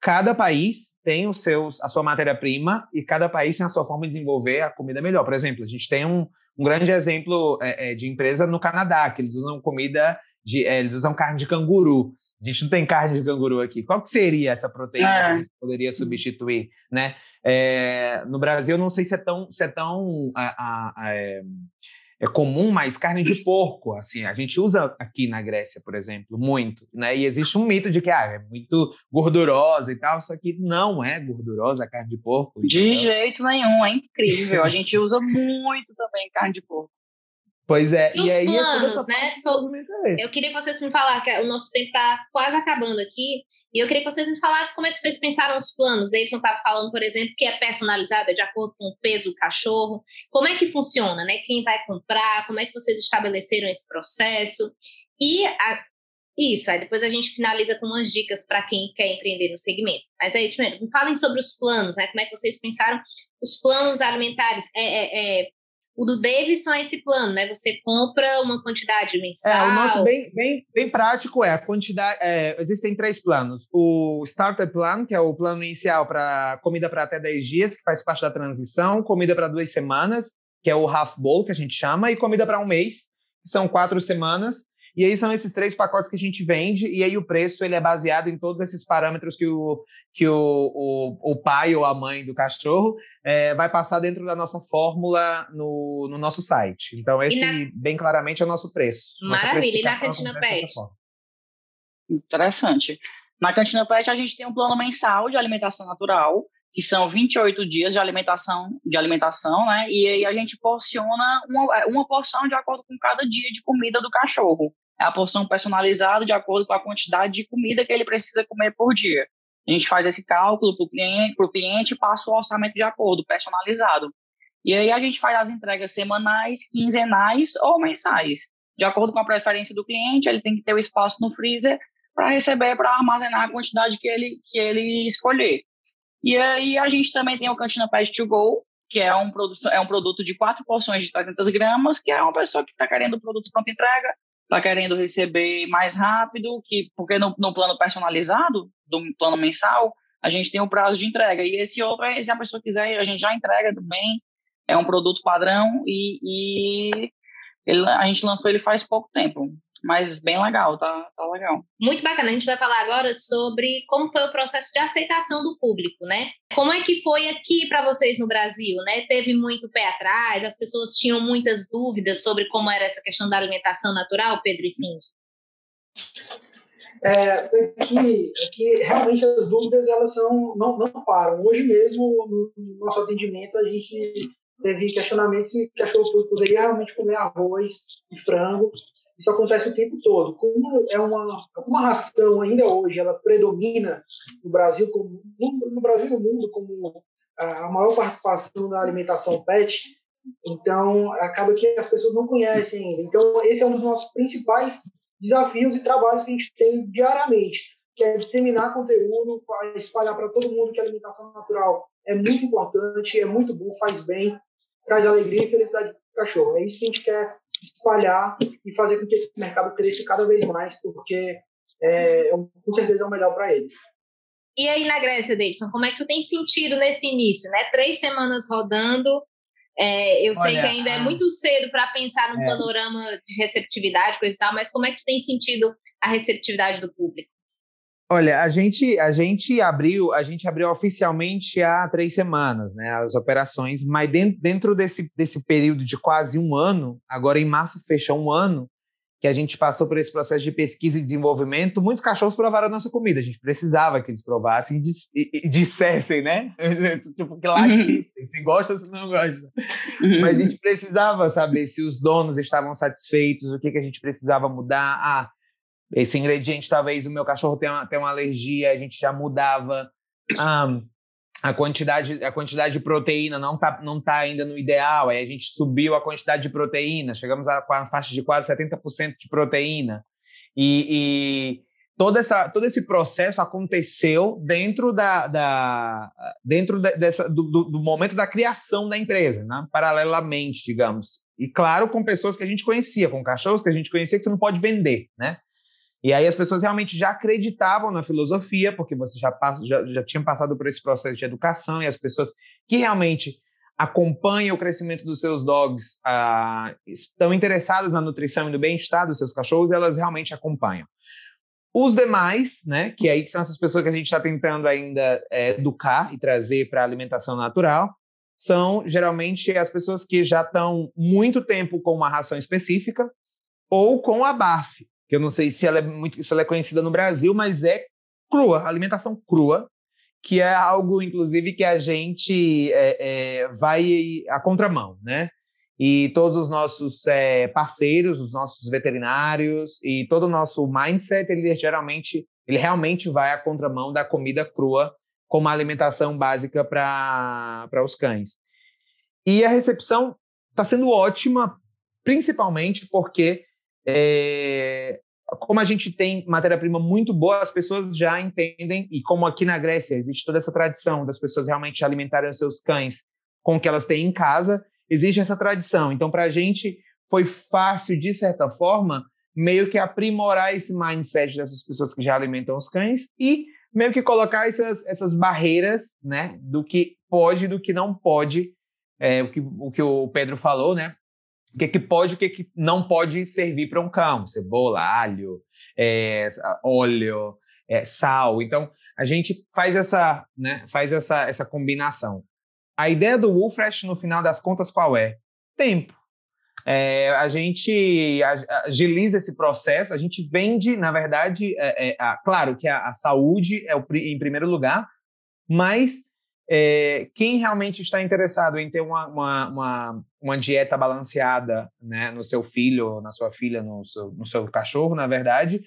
cada país tem os seus, a sua matéria-prima e cada país tem a sua forma de desenvolver a comida melhor. Por exemplo, a gente tem um, um grande exemplo é, é, de empresa no Canadá, que eles usam comida de, é, eles usam carne de canguru. A gente não tem carne de canguru aqui. Qual que seria essa proteína é. que a gente poderia substituir, né? É, no Brasil, não sei se é tão, se é tão a, a, a, é, comum mais carne de porco, assim, a gente usa aqui na Grécia, por exemplo, muito, né? E existe um mito de que ah, é muito gordurosa e tal, só que não é gordurosa a carne de porco. De entendeu? jeito nenhum, é incrível. A gente usa muito também carne de porco. Pois é, e, e aí planos, né? So, eu queria que vocês me falassem, que o nosso tempo está quase acabando aqui, e eu queria que vocês me falassem como é que vocês pensaram os planos. Davidson estava falando, por exemplo, que é personalizada de acordo com o peso do cachorro. Como é que funciona, né? Quem vai comprar? Como é que vocês estabeleceram esse processo? E a, isso, aí depois a gente finaliza com umas dicas para quem quer empreender no segmento. Mas é isso mesmo. Me falem sobre os planos, né? Como é que vocês pensaram os planos alimentares? É, é, é o do Davidson é esse plano, né? Você compra uma quantidade mensal. É, o nosso bem, bem, bem prático é a quantidade. É, existem três planos. O Starter Plan, que é o plano inicial para comida para até 10 dias, que faz parte da transição, comida para duas semanas, que é o Half Bowl, que a gente chama, e comida para um mês, que são quatro semanas. E aí são esses três pacotes que a gente vende, e aí o preço ele é baseado em todos esses parâmetros que o, que o, o, o pai ou a mãe do cachorro é, vai passar dentro da nossa fórmula no, no nosso site. Então, esse, na... bem claramente, é o nosso preço. Maravilha. E na Cantina Pet? Interessante. Na Cantina Pet, a gente tem um plano mensal de alimentação natural, que são 28 dias de alimentação, de alimentação, né? E aí a gente porciona uma, uma porção de acordo com cada dia de comida do cachorro é a porção personalizada de acordo com a quantidade de comida que ele precisa comer por dia. A gente faz esse cálculo para o cliente, cliente e passa o orçamento de acordo, personalizado. E aí a gente faz as entregas semanais, quinzenais ou mensais. De acordo com a preferência do cliente, ele tem que ter o espaço no freezer para receber, para armazenar a quantidade que ele, que ele escolher. E aí a gente também tem o Cantina Pet to Go, que é um, produto, é um produto de quatro porções de 300 gramas, que é uma pessoa que está querendo o produto pronto entrega, está querendo receber mais rápido, que porque no, no, plano personalizado, do plano mensal, a gente tem o prazo de entrega. E esse outro, se a pessoa quiser, a gente já entrega também. É um produto padrão e, e ele, a gente lançou ele faz pouco tempo mas bem legal, tá, tá legal. Muito bacana. A gente vai falar agora sobre como foi o processo de aceitação do público, né? Como é que foi aqui para vocês no Brasil, né? Teve muito pé atrás, as pessoas tinham muitas dúvidas sobre como era essa questão da alimentação natural, Pedro e Cindy? É, aqui, aqui realmente as dúvidas elas são não, não param. Hoje mesmo no nosso atendimento a gente teve questionamentos se o cachorro poderia realmente comer arroz e frango isso acontece o tempo todo. Como é uma, uma ração ainda hoje, ela predomina no Brasil, como, no, no Brasil e no mundo, como a maior participação da alimentação PET, então acaba que as pessoas não conhecem ainda. Então esse é um dos nossos principais desafios e trabalhos que a gente tem diariamente, que é disseminar conteúdo, espalhar para todo mundo que a alimentação natural é muito importante, é muito bom, faz bem, traz alegria e felicidade para o cachorro. É isso que a gente quer espalhar e fazer com que esse mercado cresça cada vez mais, porque é, com certeza é o melhor para eles. E aí na Grécia, Davidson, como é que tu tem sentido nesse início, né? Três semanas rodando, é, eu Olha, sei que ainda é muito cedo para pensar num é. panorama de receptividade, coisa e tal, mas como é que tu tem sentido a receptividade do público? Olha, a gente, a gente abriu, a gente abriu oficialmente há três semanas, né, as operações, mas dentro, dentro desse, desse período de quase um ano, agora em março fecha um ano, que a gente passou por esse processo de pesquisa e desenvolvimento, muitos cachorros provaram a nossa comida. A gente precisava que eles provassem e, e dissessem, né? tipo, que latissem, se gosta, se não gosta. Mas a gente precisava saber se os donos estavam satisfeitos, o que, que a gente precisava mudar. Ah, esse ingrediente, talvez o meu cachorro tenha uma, tenha uma alergia, a gente já mudava. Um, a quantidade, a quantidade de proteína não está não tá ainda no ideal, aí a gente subiu a quantidade de proteína, chegamos a, a faixa de quase 70% de proteína. E, e toda essa, todo esse processo aconteceu dentro, da, da dentro dessa, do, do, do, momento da criação da empresa, né? paralelamente, digamos. E claro, com pessoas que a gente conhecia, com cachorros que a gente conhecia que você não pode vender, né? E aí as pessoas realmente já acreditavam na filosofia, porque você já, passa, já, já tinha passado por esse processo de educação, e as pessoas que realmente acompanham o crescimento dos seus dogs, ah, estão interessadas na nutrição e no bem-estar dos seus cachorros, elas realmente acompanham. Os demais, né, que aí são essas pessoas que a gente está tentando ainda é, educar e trazer para a alimentação natural, são geralmente as pessoas que já estão muito tempo com uma ração específica ou com a BAF, que eu não sei se ela é muito, se ela é conhecida no Brasil, mas é crua, alimentação crua, que é algo, inclusive, que a gente é, é, vai à contramão, né? E todos os nossos é, parceiros, os nossos veterinários e todo o nosso mindset, ele geralmente, ele realmente vai à contramão da comida crua como alimentação básica para os cães. E a recepção está sendo ótima, principalmente porque é, como a gente tem matéria-prima muito boa, as pessoas já entendem, e como aqui na Grécia existe toda essa tradição das pessoas realmente alimentarem os seus cães com o que elas têm em casa, existe essa tradição. Então, para a gente foi fácil, de certa forma, meio que aprimorar esse mindset dessas pessoas que já alimentam os cães e meio que colocar essas, essas barreiras, né, do que pode e do que não pode, é, o, que, o que o Pedro falou, né, o que, que pode o que, que não pode servir para um cão, cebola, alho, é, óleo, é, sal. Então, a gente faz essa, né, faz essa, essa combinação. A ideia do Wolfresh, no final das contas, qual é? Tempo. É, a gente agiliza esse processo, a gente vende, na verdade, é, é, claro que a, a, saúde é o, em primeiro lugar, mas é, quem realmente está interessado em ter uma, uma, uma, uma, dieta balanceada né, no seu filho, na sua filha, no seu, no seu cachorro, na verdade,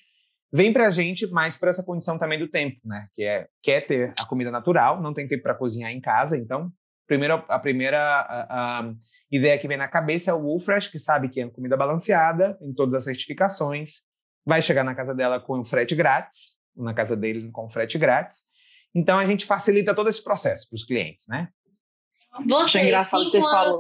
vem para a gente mais por essa condição também do tempo, né? Que é quer ter a comida natural, não tem tempo para cozinhar em casa, então primeiro, a primeira a, a ideia que vem na cabeça é o Wolfresh, que sabe que é comida balanceada, em todas as certificações, vai chegar na casa dela com frete grátis, na casa dele com frete grátis. Então a gente facilita todo esse processo para os clientes, né? Você, cinco anos. Falou.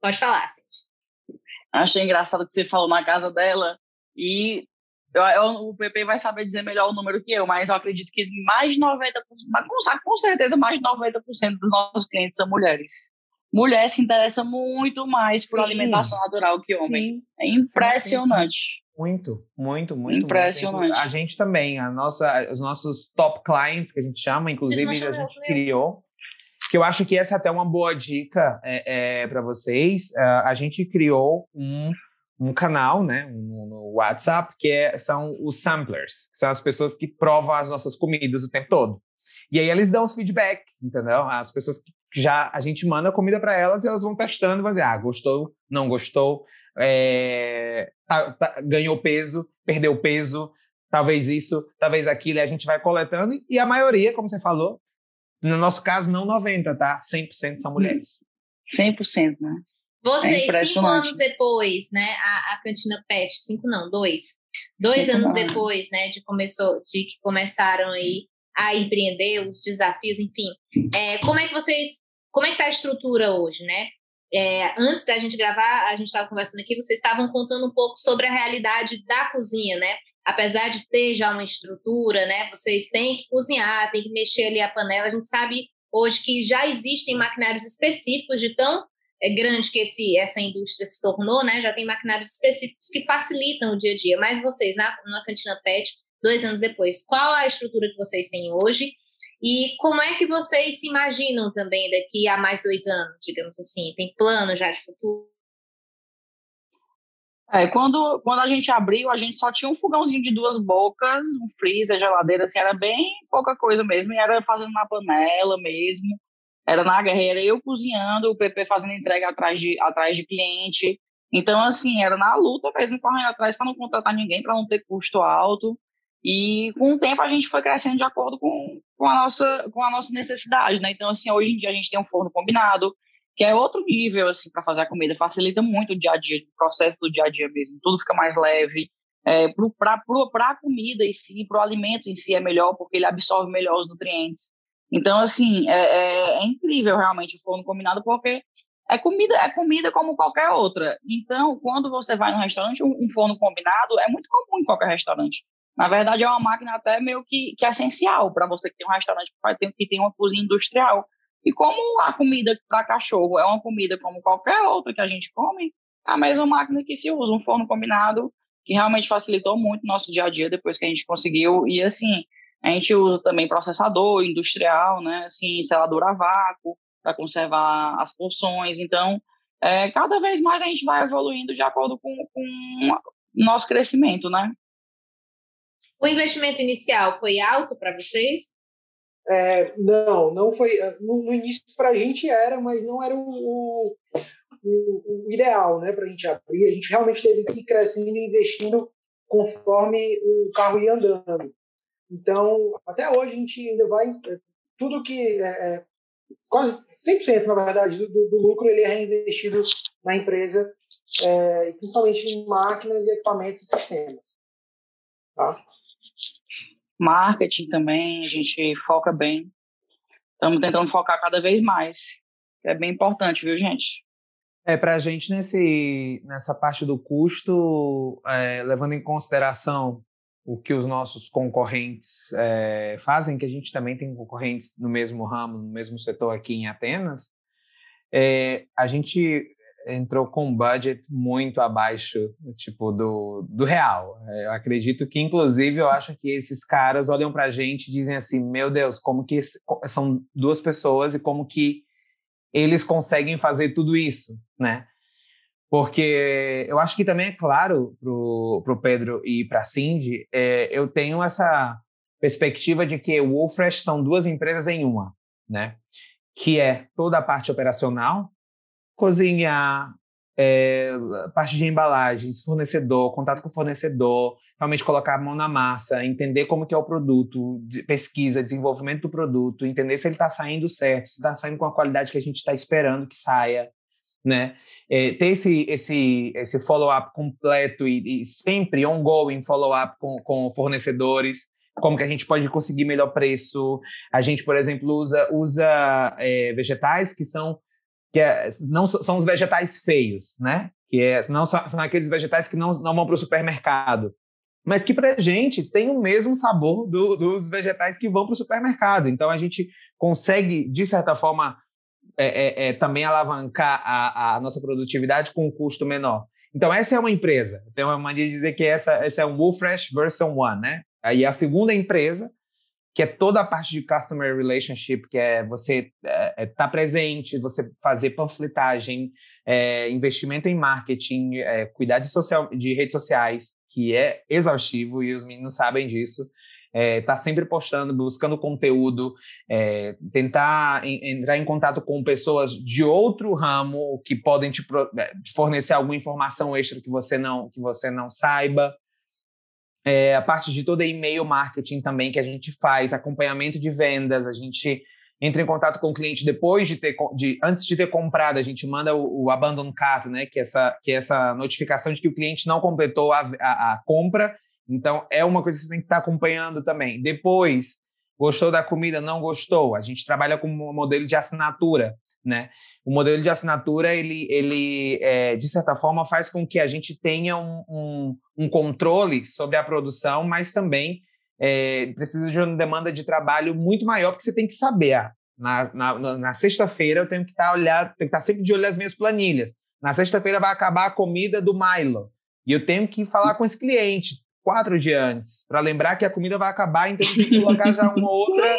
Pode falar, Cintia. Achei engraçado que você falou na casa dela e eu, eu, o PP vai saber dizer melhor o número que eu, mas eu acredito que mais de 90%, mas com, com certeza mais de 90% dos nossos clientes são mulheres. Mulher se interessa muito mais por Sim. alimentação natural que homem. Sim. É impressionante. Muito, muito, muito. Impressionante. Muito. A gente também, a nossa, os nossos top clients, que a gente chama, inclusive, a gente criou, que eu acho que essa é até uma boa dica é, é para vocês. Uh, a gente criou um um canal, né, no, no WhatsApp, que é, são os samplers, que são as pessoas que provam as nossas comidas o tempo todo. E aí eles dão os feedback, entendeu? As pessoas que já a gente manda comida para elas e elas vão testando vão dizer, ah, gostou, não gostou, é, tá, tá, ganhou peso, perdeu peso, talvez isso, talvez aquilo, e a gente vai coletando e a maioria, como você falou, no nosso caso, não 90, tá? 100% são mulheres. 100%, né? Vocês, é cinco anos depois, né, a, a Cantina Pet, cinco não, dois, dois cinco anos depois, né, de, começou, de que começaram aí a empreender, os desafios, enfim, é, como é que vocês, como é que tá a estrutura hoje, né? É, antes da gente gravar, a gente estava conversando aqui, vocês estavam contando um pouco sobre a realidade da cozinha, né? Apesar de ter já uma estrutura, né? Vocês têm que cozinhar, têm que mexer ali a panela. A gente sabe hoje que já existem maquinários específicos de tão é grande que esse, essa indústria se tornou, né? Já tem maquinários específicos que facilitam o dia a dia. Mas vocês, na, na Cantina Pet, dois anos depois, qual a estrutura que vocês têm hoje? E como é que vocês se imaginam também daqui a mais dois anos, digamos assim? Tem plano já de futuro? É, quando, quando a gente abriu, a gente só tinha um fogãozinho de duas bocas, um freezer, geladeira, assim, era bem pouca coisa mesmo, e era fazendo na panela mesmo. Era na guerreira eu cozinhando, o PP fazendo entrega atrás de, atrás de cliente. Então, assim, era na luta mesmo, correndo atrás para não contratar ninguém, para não ter custo alto. E com o tempo a gente foi crescendo de acordo com, com, a, nossa, com a nossa necessidade, né? Então, assim, hoje em dia a gente tem um forno combinado, que é outro nível, assim, para fazer a comida. Facilita muito o dia a dia, o processo do dia a dia mesmo. Tudo fica mais leve. É, para a comida em si, para o alimento em si é melhor, porque ele absorve melhor os nutrientes. Então, assim, é, é, é, incrível realmente o forno combinado, porque é comida, é comida como qualquer outra. Então, quando você vai no restaurante, um, um forno combinado é muito comum em qualquer restaurante. Na verdade, é uma máquina até meio que, que é essencial para você que tem um restaurante que, tem, uma cozinha industrial. E como a comida para cachorro é uma comida como qualquer outra que a gente come, é a mesma máquina que se usa, um forno combinado, que realmente facilitou muito o nosso dia a dia depois que a gente conseguiu. E assim, a gente usa também processador industrial, né, assim, selador a vácuo para conservar as porções. Então, é, cada vez mais a gente vai evoluindo de acordo com, o nosso crescimento, né? O investimento inicial foi alto para vocês? É, não, não foi. No, no início para a gente era, mas não era o, o, o ideal, né, para a gente abrir. A gente realmente teve que ir crescendo e investindo conforme o carro ia andando. Então, até hoje a gente ainda vai. É, tudo que. É quase 100%, na verdade, do, do, lucro ele é reinvestido na empresa, é, principalmente em máquinas e equipamentos e sistemas. Tá? Marketing também, a gente foca bem. Estamos tentando focar cada vez mais. É bem importante, viu, gente? É, para a gente, nesse, nessa parte do custo, é, levando em consideração o que os nossos concorrentes é, fazem, que a gente também tem concorrentes no mesmo ramo, no mesmo setor aqui em Atenas, é, a gente entrou com um budget muito abaixo, tipo, do, do real. É, eu acredito que, inclusive, eu acho que esses caras olham para a gente e dizem assim, meu Deus, como que são duas pessoas e como que eles conseguem fazer tudo isso, né? porque eu acho que também é claro para o Pedro e para a Cindy, é, eu tenho essa perspectiva de que o Wolfresh são duas empresas em uma, né? Que é toda a parte operacional, cozinhar, é, parte de embalagens, fornecedor, contato com o fornecedor, realmente colocar a mão na massa, entender como que é o produto, pesquisa, desenvolvimento do produto, entender se ele está saindo certo, se está saindo com a qualidade que a gente está esperando que saia, né? É, ter esse, esse, esse follow-up completo e, e, sempre ongoing follow-up com, com fornecedores, como que a gente pode conseguir melhor preço. A gente, por exemplo, usa, usa é, vegetais que são que é, não são os vegetais feios, né? Que é, não são, são aqueles vegetais que não, não vão para o supermercado, mas que para a gente tem o mesmo sabor do, dos vegetais que vão para o supermercado. Então a gente consegue, de certa forma, é, é, é, também alavancar a, a, nossa produtividade com um custo menor. Então, essa é uma empresa. Tem uma maneira de dizer que essa, essa é um WooFresh version 1, né? Aí a segunda empresa, que é toda a parte de customer relationship, que é você estar é, é, tá presente, você fazer panfletagem, é, investimento em marketing, é, cuidar de, social, de redes sociais, que é exaustivo e os meninos sabem disso tá sempre postando, buscando conteúdo, tentar em, entrar em contato com pessoas de outro ramo que podem te, é, te fornecer alguma informação extra que você não que você não saiba. É, a parte de toda e-mail marketing também que a gente faz, acompanhamento de vendas, a gente entra em contato com o cliente depois de ter, de, antes de ter comprado, a gente manda o, o abandon né, que é essa, que é essa notificação de que o cliente não completou a, a, a compra então, é uma coisa que você tem que estar acompanhando também. Depois, gostou da comida, não gostou? A gente trabalha com um modelo de assinatura, né? O modelo de assinatura, ele, ele é, de certa forma, faz com que a gente tenha um, um, um controle sobre a produção, mas também é, precisa de uma demanda de trabalho muito maior, porque você tem que saber. Ah, na, na, na sexta-feira eu tenho que estar olhar, tenho que estar sempre de olho nas minhas planilhas. Na sexta-feira vai acabar a comida do Milo. E eu tenho que falar com esse cliente quatro dias antes, para lembrar que a comida vai acabar, então tem que colocar já uma outra,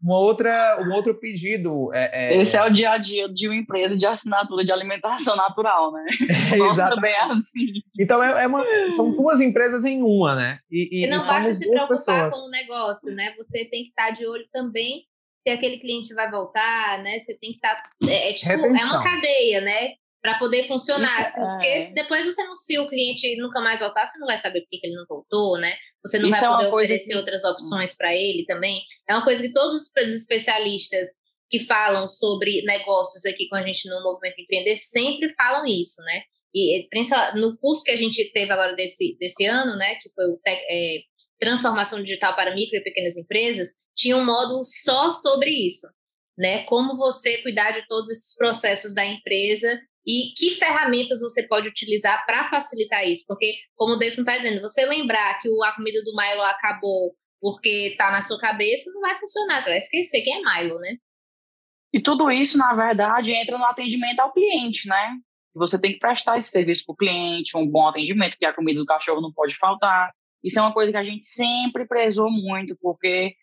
uma outra, um outro pedido. É, é... Esse é o dia a dia de uma empresa de assinatura de alimentação natural, né? É, Nossa, também é assim. Então é, é, uma, são duas empresas em uma, né? E, e, e não basta se preocupar pessoas. com o negócio, né? Você tem que estar de olho também se aquele cliente vai voltar, né? Você tem que estar. É, é tipo, é uma cadeia, né? Para poder funcionar. Isso, assim, porque é. depois você não, se o cliente nunca mais voltar, você não vai saber por que ele não voltou, né? Você não Isso vai é poder oferecer que... outras opções para ele também. É uma coisa que todos os especialistas que falam sobre negócios aqui com a gente no Movimento Empreender sempre falam isso, né? E no curso que a gente teve agora desse, desse ano, né, que foi o é, Transformação Digital para Micro e Pequenas Empresas, tinha um módulo só sobre isso, né? Como você cuidar de todos esses processos da empresa e que ferramentas você pode utilizar para facilitar isso? Porque, como o Deison está dizendo, você lembrar que a comida do Milo acabou porque está na sua cabeça, não vai funcionar, você vai esquecer quem é Milo, né? E tudo isso, na verdade, entra no atendimento ao cliente, né? Você tem que prestar esse serviço para o cliente, um bom atendimento, que a comida do cachorro não pode faltar. Isso é uma coisa que a gente sempre prezou muito, porque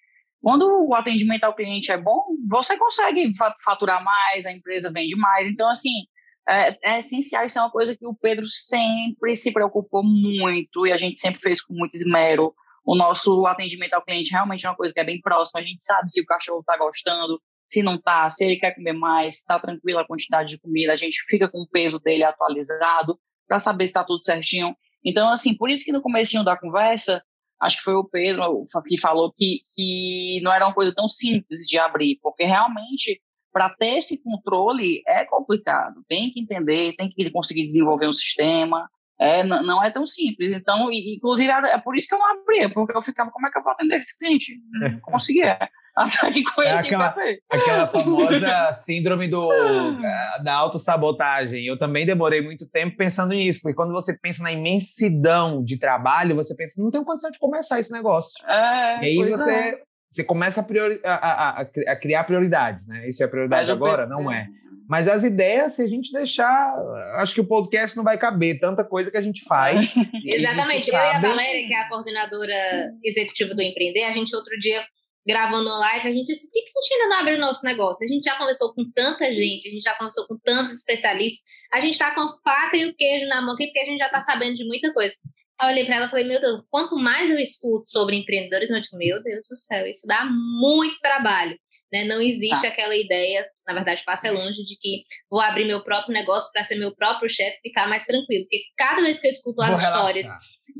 quando o atendimento ao cliente é bom, você consegue faturar mais, a empresa vende mais. Então, assim, é, é, essencial, isso é uma coisa que o Pedro sempre se preocupou muito e a gente sempre fez com muito esmero. O nosso atendimento ao cliente realmente é uma coisa que é bem próxima, a gente sabe se o cachorro está gostando, se não está, se ele quer comer mais, está tranquila a quantidade de comida, a gente fica com o peso dele atualizado para saber se está tudo certinho. Então, assim, por isso que no comecinho da conversa, acho que foi o Pedro que falou que, que não era uma coisa tão simples de abrir, porque realmente para ter esse controle é complicado. Tem que entender, tem que conseguir desenvolver um sistema. É, não é tão simples. Então, inclusive, é por isso que eu não abria, porque eu ficava, como é que eu vou atender esse cliente? Não conseguia. Até que conheci é aquela, aquela famosa síndrome do, eh, da autossabotagem. Eu também demorei muito tempo pensando nisso, porque quando você pensa na imensidão de trabalho, você pensa, não tenho condição de começar esse negócio. É, e aí você é você começa a, priori, a, a, a, criar prioridades, né? Isso é a prioridade agora? Não é. Mas as ideias, se a gente deixar, acho que o podcast não vai caber tanta coisa que a gente faz. Exatamente. Eu e a Valéria, que é a coordenadora executiva do Empreender, a gente outro dia gravando uma live, a gente disse, por que a gente ainda não abre o nosso negócio? A gente já conversou com tanta gente, a gente já conversou com tantos especialistas, a gente está com a faca e o queijo na mão aqui, porque a gente já está sabendo de muita coisa. Eu olhei para ela e falei, meu Deus, quanto mais eu escuto sobre empreendedorismo, eu digo, meu Deus do céu, isso dá muito trabalho. Né? Não existe ah. aquela ideia, na verdade, passa longe, de que vou abrir meu próprio negócio para ser meu próprio chefe e ficar mais tranquilo. Porque cada vez que eu escuto as histórias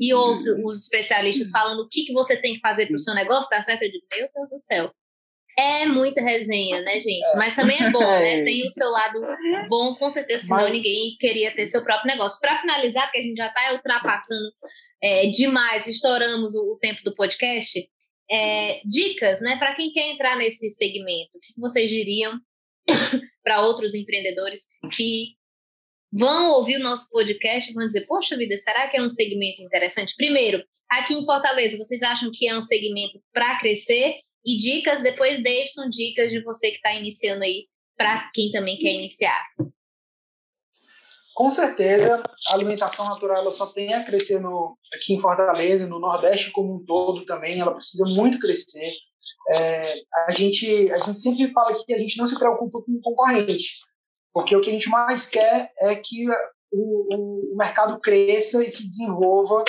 e ouço os especialistas falando o que, que você tem que fazer para o seu negócio, tá certo? Eu digo, meu Deus do céu, É muita resenha, né, gente? Mas também é bom, né? Tem o seu lado bom, com certeza, senão Mas... ninguém queria ter seu próprio negócio. Para finalizar, porque a gente já está ultrapassando é, demais, estouramos o, o, tempo do podcast. É, dicas, né, para quem quer entrar nesse segmento, o que vocês diriam para outros empreendedores que vão ouvir o nosso podcast e vão dizer: Poxa vida, será que é um segmento interessante? Primeiro, aqui em Fortaleza, vocês acham que é um segmento para crescer? E dicas, depois, Davidson, dicas de você que está iniciando aí, para quem também quer iniciar. Com certeza, a alimentação natural ela só tem a crescer no, aqui em Fortaleza, no Nordeste como um todo também, ela precisa muito crescer. É, a, gente, a gente sempre fala que a gente não se preocupa com o concorrente, porque o que a gente mais quer é que o, o, mercado cresça e se desenvolva,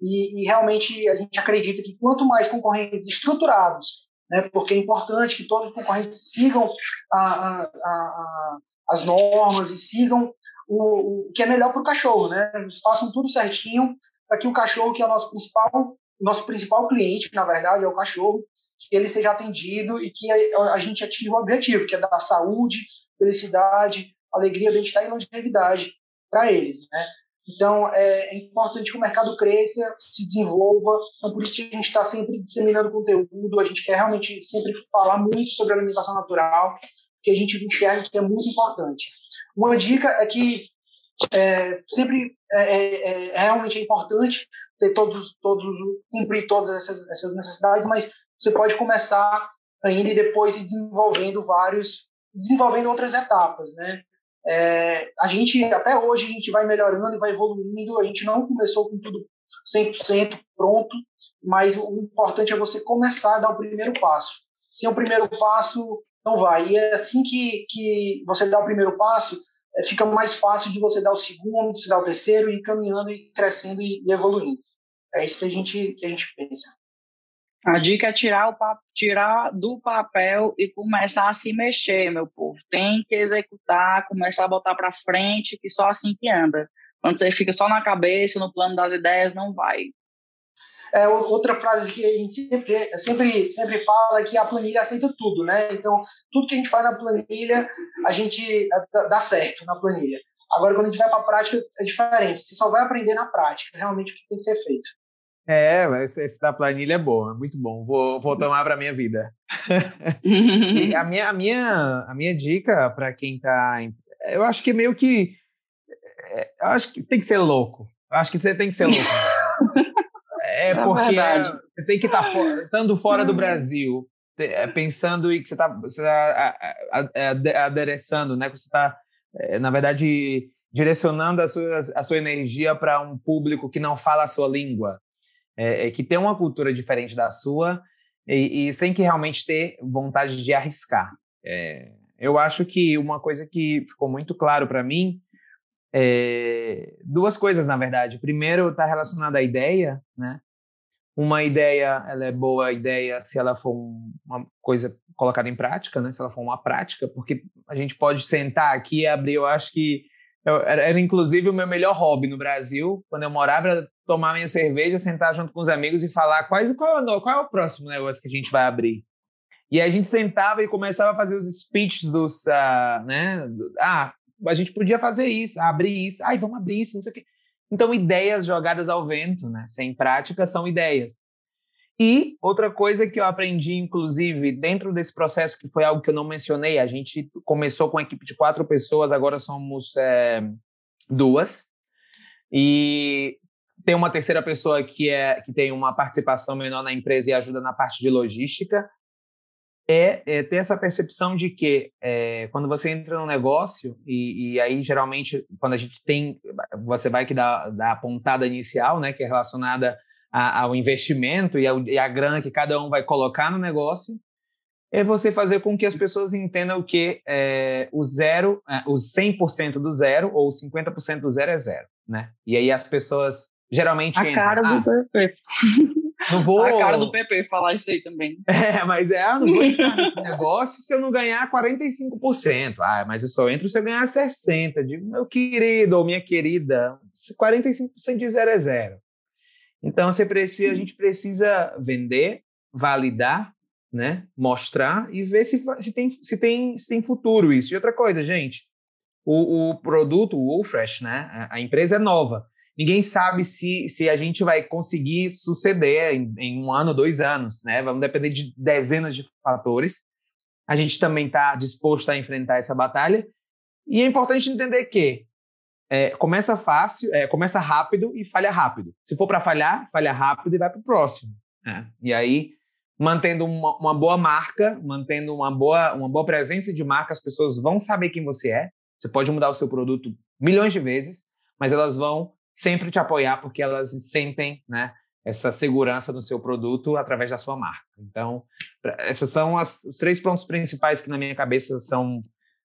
e, e, realmente a gente acredita que quanto mais concorrentes estruturados, né, porque é importante que todos os concorrentes sigam a, a, a, as normas e sigam o, o que é melhor para o cachorro, né? Façam tudo certinho para que o cachorro, que é o nosso principal, nosso principal cliente, na verdade é o cachorro, que ele seja atendido e que a, a gente atinja o objetivo, que é dar saúde, felicidade, alegria, bem-estar e longevidade para eles, né? Então, é, é, importante que o mercado cresça, se desenvolva. Então, por isso que a gente está sempre disseminando conteúdo. A gente quer realmente sempre falar muito sobre alimentação natural, que a gente enxerga que é muito importante. Uma dica é que é, sempre é, é, é, é realmente é importante ter todos, todos cumprir todas essas, essas necessidades, mas você pode começar ainda e depois ir desenvolvendo vários, desenvolvendo outras etapas, né? É, a gente, até hoje, a gente vai melhorando e vai evoluindo, a gente não começou com tudo 100% pronto, mas o importante é você começar a dar o primeiro passo. Sem o primeiro passo, não vai. E é assim que, que você dá o primeiro passo, é, fica mais fácil de você dar o segundo, de você dar o terceiro, e caminhando e crescendo e, e evoluindo. É isso que a gente, que a gente pensa. A dica é tirar, o tirar do papel e começar a se mexer, meu povo. Tem que executar, começar a botar para frente, que só assim que anda. Quando você fica só na cabeça, no plano das ideias, não vai. É, outra frase que a gente sempre, sempre, sempre fala é que a planilha aceita tudo, né? Então, tudo que a gente faz na planilha, a gente é, dá certo na planilha. Agora, quando a gente vai para a prática, é diferente. Você só vai aprender na prática, realmente, o que tem que ser feito. É, mas esse da planilha é bom, é muito bom. Vou, vou tomar para minha vida. a, minha, a, minha, a minha dica para quem está. Eu acho que meio que. É, eu acho que tem que ser louco. Eu acho que você tem que ser louco. É, é porque você tem que estar tá for, estando fora do uhum. Brasil, é, pensando em que você está você tá adereçando, né? Que você está, é, na verdade, direcionando a sua, a sua energia para um público que não fala a sua língua é, é, que tem uma cultura diferente da sua e, e, sem que realmente ter vontade de arriscar. É, eu acho que uma coisa que ficou muito claro para mim é, duas coisas, na verdade. Primeiro, está relacionada à ideia, né? Uma ideia, ela é boa ideia se ela for uma coisa colocada em prática, né? Se ela for uma prática, porque a gente pode sentar aqui e abrir. Eu acho que eu, era, era, inclusive o meu melhor hobby no Brasil, quando eu morava, era tomar minha cerveja, sentar junto com os amigos e falar quais, qual, é, qual é o próximo negócio que a gente vai abrir. E a gente sentava e começava a fazer os speeches dos, uh, né? Ah, a gente podia fazer isso, abrir isso, ai, vamos abrir isso, não sei o quê. Então, ideias jogadas ao vento, né? Sem prática, são ideias. E outra coisa que eu aprendi, inclusive, dentro desse processo, que foi algo que eu não mencionei, a gente começou com uma equipe de quatro pessoas, agora somos é, duas. E tem uma terceira pessoa que, é, que tem uma participação menor na empresa e ajuda na parte de logística. É, é ter essa percepção de que é, quando você entra no negócio, e, e, aí geralmente quando a gente tem, você vai que dá, dá a pontada inicial, né, que é relacionada a, ao investimento e, ao, e a grana que cada um vai colocar no negócio, é você fazer com que as pessoas entendam que é, o zero, é, os 100% do zero ou 50% do zero é zero, né? E aí as pessoas geralmente a entram, cara ah, do PP. Não vou... A cara do PP falar isso aí também. É, mas é, ah, não vou entrar nesse negócio se eu não ganhar 45%. Ah, mas eu só entro se eu ganhar 60%. Digo, meu querido ou minha querida, 45% de zero é zero. Então, você precisa, a gente precisa vender, validar, né? Mostrar e ver se, se, tem, se, tem, se tem futuro isso. E outra coisa, gente, o, o produto, o Fresh, né? A, a, empresa é nova. Ninguém sabe se, se a gente vai conseguir suceder em, em um ano, dois anos, né? Vamos depender de dezenas de fatores. A gente também está disposto a enfrentar essa batalha. E é importante entender que é, começa fácil, é, começa rápido e falha rápido. Se for para falhar, falha rápido e vai para o próximo. É. E aí mantendo uma, uma, boa marca, mantendo uma boa, uma boa presença de marca, as pessoas vão saber quem você é. Você pode mudar o seu produto milhões de vezes, mas elas vão sempre te apoiar porque elas sentem, né, essa segurança no seu produto através da sua marca. Então, esses são as, os três pontos principais que na minha cabeça são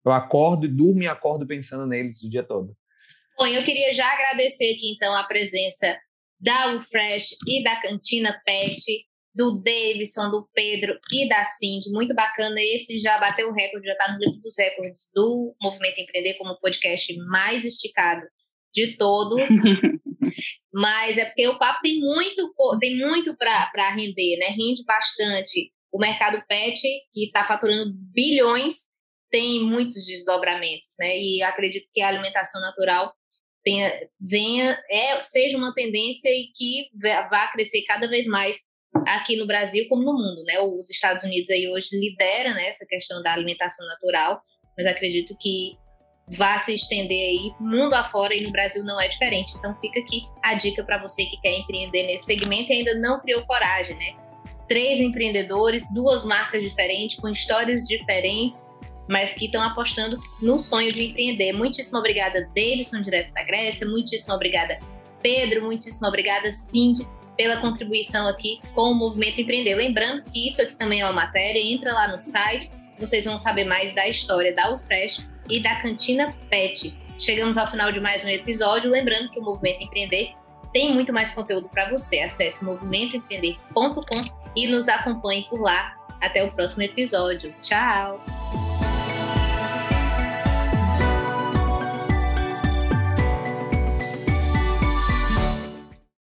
eu acordo, durmo e acordo pensando neles o dia todo. Bom, eu queria já agradecer aqui então a presença da UFresh e da Cantina Pet do Davidson, do Pedro e da Cindy. Muito bacana. Esse já bateu o recorde, já está no livro dos recordes do Movimento Empreender como o podcast mais esticado de todos. Mas é porque o papo tem muito, tem muito para render, né? Rende bastante. O mercado pet, que está faturando bilhões, tem muitos desdobramentos, né? E acredito que a alimentação natural tenha, venha, é, seja uma tendência e que vá crescer cada vez mais aqui no Brasil como no mundo, né? Os Estados Unidos aí hoje lidera né, essa questão da alimentação natural, mas acredito que vai se estender aí mundo afora e no Brasil não é diferente. Então fica aqui a dica para você que quer empreender nesse segmento e ainda não criou coragem, né? Três empreendedores, duas marcas diferentes, com histórias diferentes, mas que estão apostando no sonho de empreender. Muitíssimo obrigada, Davidson, direto da Grécia. Muitíssimo obrigada, Pedro. Muitíssimo obrigada, Cindy pela contribuição aqui com o Movimento Empreender. Lembrando que isso aqui também é uma matéria, entra lá no site, vocês vão saber mais da história da UFRESH e da Cantina PET. Chegamos ao final de mais um episódio, lembrando que o Movimento Empreender tem muito mais conteúdo para você. Acesse movimentoempreender.com e nos acompanhe por lá. Até o próximo episódio. Tchau!